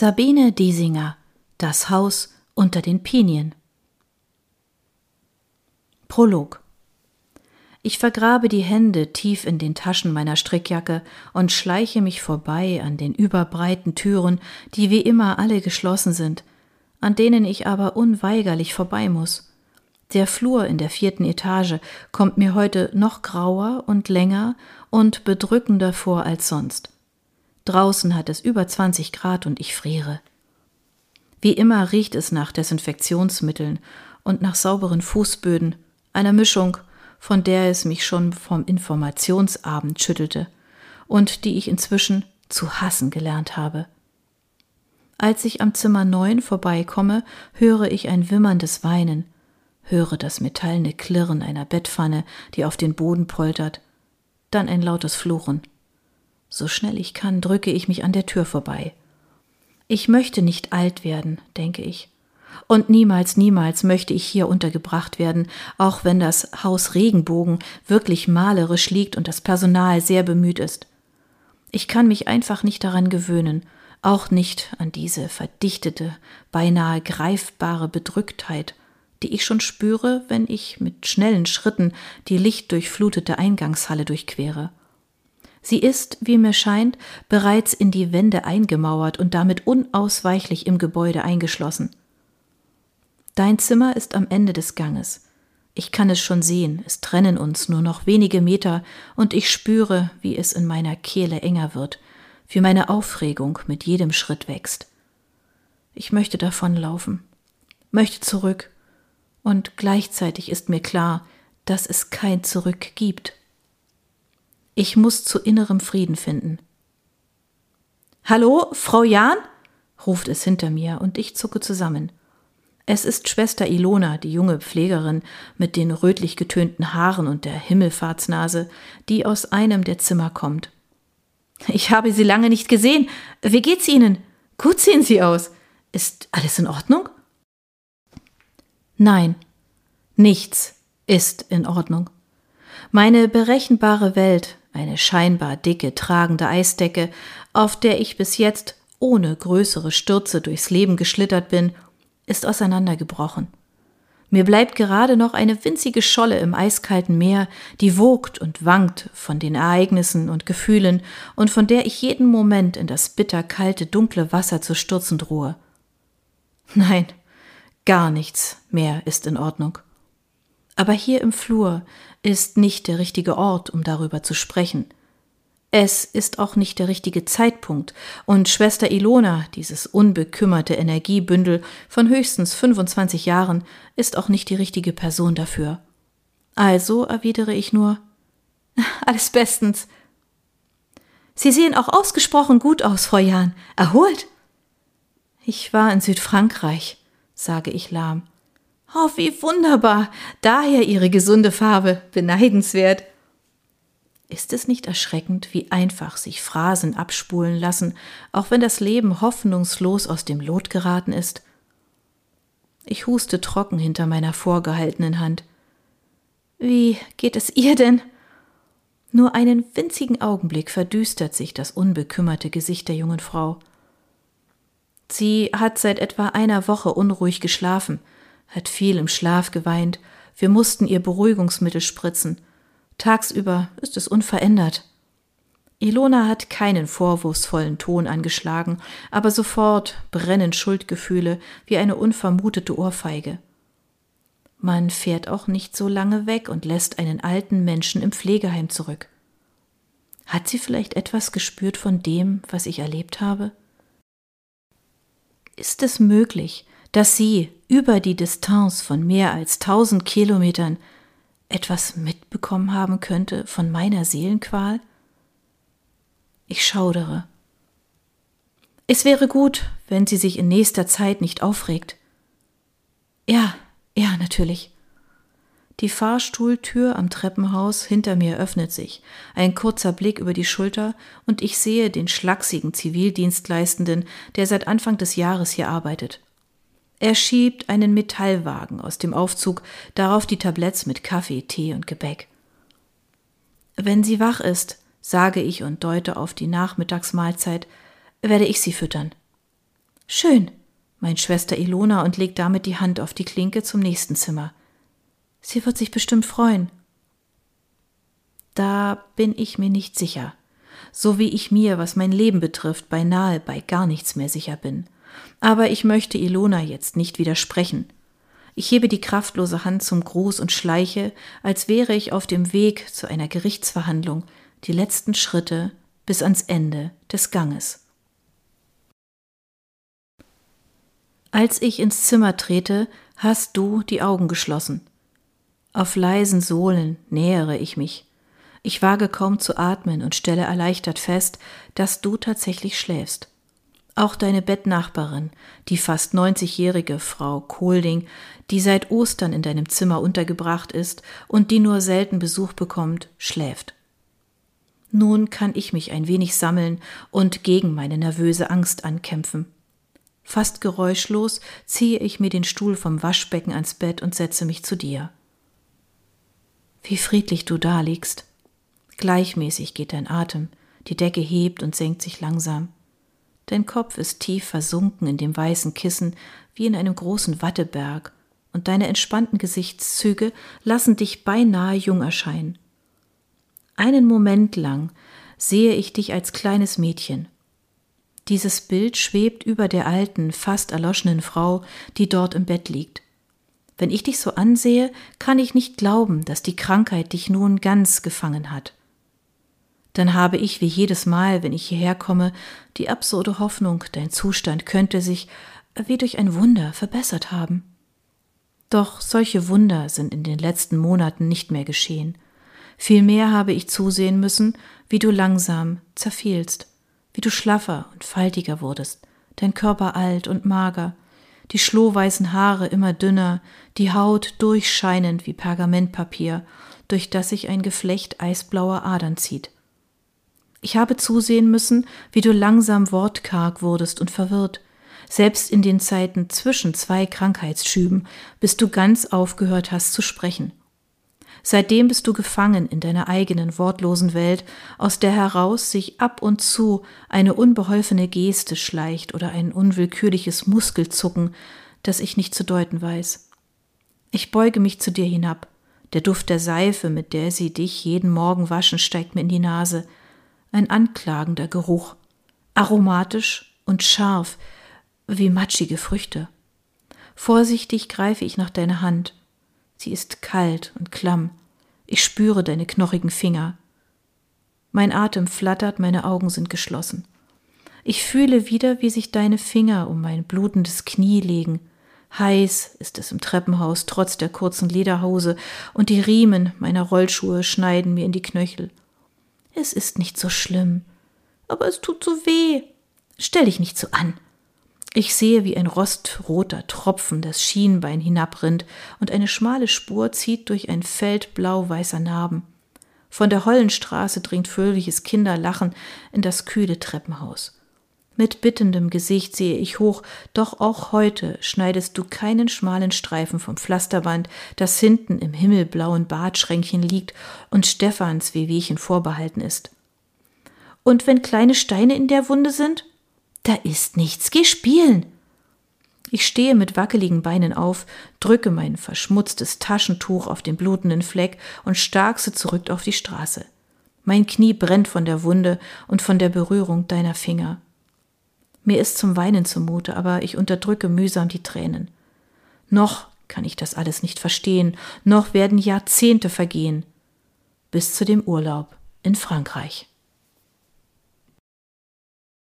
Sabine Diesinger Das Haus unter den Pinien Prolog Ich vergrabe die Hände tief in den Taschen meiner Strickjacke und schleiche mich vorbei an den überbreiten Türen, die wie immer alle geschlossen sind, an denen ich aber unweigerlich vorbei muss. Der Flur in der vierten Etage kommt mir heute noch grauer und länger und bedrückender vor als sonst. Draußen hat es über 20 Grad und ich friere. Wie immer riecht es nach Desinfektionsmitteln und nach sauberen Fußböden, einer Mischung, von der es mich schon vom Informationsabend schüttelte und die ich inzwischen zu hassen gelernt habe. Als ich am Zimmer 9 vorbeikomme, höre ich ein wimmerndes Weinen, höre das metallene Klirren einer Bettpfanne, die auf den Boden poltert, dann ein lautes Fluchen. So schnell ich kann, drücke ich mich an der Tür vorbei. Ich möchte nicht alt werden, denke ich. Und niemals, niemals möchte ich hier untergebracht werden, auch wenn das Haus Regenbogen wirklich malerisch liegt und das Personal sehr bemüht ist. Ich kann mich einfach nicht daran gewöhnen, auch nicht an diese verdichtete, beinahe greifbare Bedrücktheit, die ich schon spüre, wenn ich mit schnellen Schritten die lichtdurchflutete Eingangshalle durchquere. Sie ist, wie mir scheint, bereits in die Wände eingemauert und damit unausweichlich im Gebäude eingeschlossen. Dein Zimmer ist am Ende des Ganges. Ich kann es schon sehen, es trennen uns nur noch wenige Meter, und ich spüre, wie es in meiner Kehle enger wird, wie meine Aufregung mit jedem Schritt wächst. Ich möchte davonlaufen, möchte zurück, und gleichzeitig ist mir klar, dass es kein Zurück gibt. Ich muss zu innerem Frieden finden. Hallo, Frau Jahn? ruft es hinter mir und ich zucke zusammen. Es ist Schwester Ilona, die junge Pflegerin mit den rötlich getönten Haaren und der Himmelfahrtsnase, die aus einem der Zimmer kommt. Ich habe Sie lange nicht gesehen. Wie geht's Ihnen? Gut sehen Sie aus. Ist alles in Ordnung? Nein, nichts ist in Ordnung. Meine berechenbare Welt, eine scheinbar dicke, tragende Eisdecke, auf der ich bis jetzt ohne größere Stürze durchs Leben geschlittert bin, ist auseinandergebrochen. Mir bleibt gerade noch eine winzige Scholle im eiskalten Meer, die wogt und wankt von den Ereignissen und Gefühlen und von der ich jeden Moment in das bitterkalte, dunkle Wasser zu stürzen drohe. Nein, gar nichts mehr ist in Ordnung. Aber hier im Flur ist nicht der richtige Ort, um darüber zu sprechen. Es ist auch nicht der richtige Zeitpunkt, und Schwester Ilona, dieses unbekümmerte Energiebündel von höchstens 25 Jahren, ist auch nicht die richtige Person dafür. Also erwidere ich nur Alles bestens. Sie sehen auch ausgesprochen gut aus, Frau Jahn. Erholt? Ich war in Südfrankreich, sage ich lahm. Oh, wie wunderbar. Daher Ihre gesunde Farbe. Beneidenswert. Ist es nicht erschreckend, wie einfach sich Phrasen abspulen lassen, auch wenn das Leben hoffnungslos aus dem Lot geraten ist? Ich huste trocken hinter meiner vorgehaltenen Hand. Wie geht es ihr denn? Nur einen winzigen Augenblick verdüstert sich das unbekümmerte Gesicht der jungen Frau. Sie hat seit etwa einer Woche unruhig geschlafen, hat viel im Schlaf geweint, wir mussten ihr Beruhigungsmittel spritzen. Tagsüber ist es unverändert. Ilona hat keinen vorwurfsvollen Ton angeschlagen, aber sofort brennen Schuldgefühle wie eine unvermutete Ohrfeige. Man fährt auch nicht so lange weg und lässt einen alten Menschen im Pflegeheim zurück. Hat sie vielleicht etwas gespürt von dem, was ich erlebt habe? Ist es möglich, dass sie über die Distanz von mehr als tausend Kilometern etwas mitbekommen haben könnte von meiner Seelenqual? Ich schaudere. Es wäre gut, wenn sie sich in nächster Zeit nicht aufregt. Ja, ja, natürlich. Die Fahrstuhltür am Treppenhaus hinter mir öffnet sich, ein kurzer Blick über die Schulter, und ich sehe den schlachsigen Zivildienstleistenden, der seit Anfang des Jahres hier arbeitet. Er schiebt einen Metallwagen aus dem Aufzug, darauf die Tabletts mit Kaffee, Tee und Gebäck. Wenn sie wach ist, sage ich und deute auf die Nachmittagsmahlzeit, werde ich sie füttern. Schön, meint Schwester Ilona und legt damit die Hand auf die Klinke zum nächsten Zimmer. Sie wird sich bestimmt freuen. Da bin ich mir nicht sicher, so wie ich mir, was mein Leben betrifft, beinahe bei gar nichts mehr sicher bin. Aber ich möchte Ilona jetzt nicht widersprechen. Ich hebe die kraftlose Hand zum Gruß und schleiche, als wäre ich auf dem Weg zu einer Gerichtsverhandlung, die letzten Schritte bis ans Ende des Ganges. Als ich ins Zimmer trete, hast du die Augen geschlossen. Auf leisen Sohlen nähere ich mich. Ich wage kaum zu atmen und stelle erleichtert fest, dass du tatsächlich schläfst. Auch deine Bettnachbarin, die fast 90-jährige Frau Kohlding, die seit Ostern in deinem Zimmer untergebracht ist und die nur selten Besuch bekommt, schläft. Nun kann ich mich ein wenig sammeln und gegen meine nervöse Angst ankämpfen. Fast geräuschlos ziehe ich mir den Stuhl vom Waschbecken ans Bett und setze mich zu dir. Wie friedlich du da liegst. Gleichmäßig geht dein Atem, die Decke hebt und senkt sich langsam. Dein Kopf ist tief versunken in dem weißen Kissen wie in einem großen Watteberg, und deine entspannten Gesichtszüge lassen dich beinahe jung erscheinen. Einen Moment lang sehe ich dich als kleines Mädchen. Dieses Bild schwebt über der alten, fast erloschenen Frau, die dort im Bett liegt. Wenn ich dich so ansehe, kann ich nicht glauben, dass die Krankheit dich nun ganz gefangen hat dann habe ich wie jedes Mal, wenn ich hierher komme, die absurde Hoffnung, dein Zustand könnte sich wie durch ein Wunder verbessert haben. Doch solche Wunder sind in den letzten Monaten nicht mehr geschehen. Vielmehr habe ich zusehen müssen, wie du langsam zerfielst, wie du schlaffer und faltiger wurdest, dein Körper alt und mager, die schlohweißen Haare immer dünner, die Haut durchscheinend wie Pergamentpapier, durch das sich ein Geflecht eisblauer Adern zieht. Ich habe zusehen müssen, wie du langsam wortkarg wurdest und verwirrt, selbst in den Zeiten zwischen zwei Krankheitsschüben, bis du ganz aufgehört hast zu sprechen. Seitdem bist du gefangen in deiner eigenen wortlosen Welt, aus der heraus sich ab und zu eine unbeholfene Geste schleicht oder ein unwillkürliches Muskelzucken, das ich nicht zu deuten weiß. Ich beuge mich zu dir hinab. Der Duft der Seife, mit der sie dich jeden Morgen waschen, steigt mir in die Nase ein anklagender Geruch, aromatisch und scharf wie matschige Früchte. Vorsichtig greife ich nach deiner Hand. Sie ist kalt und klamm. Ich spüre deine knochigen Finger. Mein Atem flattert, meine Augen sind geschlossen. Ich fühle wieder, wie sich deine Finger um mein blutendes Knie legen. Heiß ist es im Treppenhaus trotz der kurzen Lederhose, und die Riemen meiner Rollschuhe schneiden mir in die Knöchel. Es ist nicht so schlimm. Aber es tut so weh. Stell dich nicht so an. Ich sehe, wie ein rostroter Tropfen das Schienbein hinabrinnt und eine schmale Spur zieht durch ein Feld blau-weißer Narben. Von der Hollenstraße dringt fröhliches Kinderlachen in das kühle Treppenhaus. Mit bittendem Gesicht sehe ich hoch, doch auch heute schneidest du keinen schmalen Streifen vom Pflasterband, das hinten im himmelblauen Badschränkchen liegt und Stephans Wehwehchen vorbehalten ist. Und wenn kleine Steine in der Wunde sind? Da ist nichts, geh spielen! Ich stehe mit wackeligen Beinen auf, drücke mein verschmutztes Taschentuch auf den blutenden Fleck und starkse zurück auf die Straße. Mein Knie brennt von der Wunde und von der Berührung deiner Finger. Mir ist zum Weinen zumute, aber ich unterdrücke mühsam die Tränen. Noch kann ich das alles nicht verstehen, noch werden Jahrzehnte vergehen bis zu dem Urlaub in Frankreich.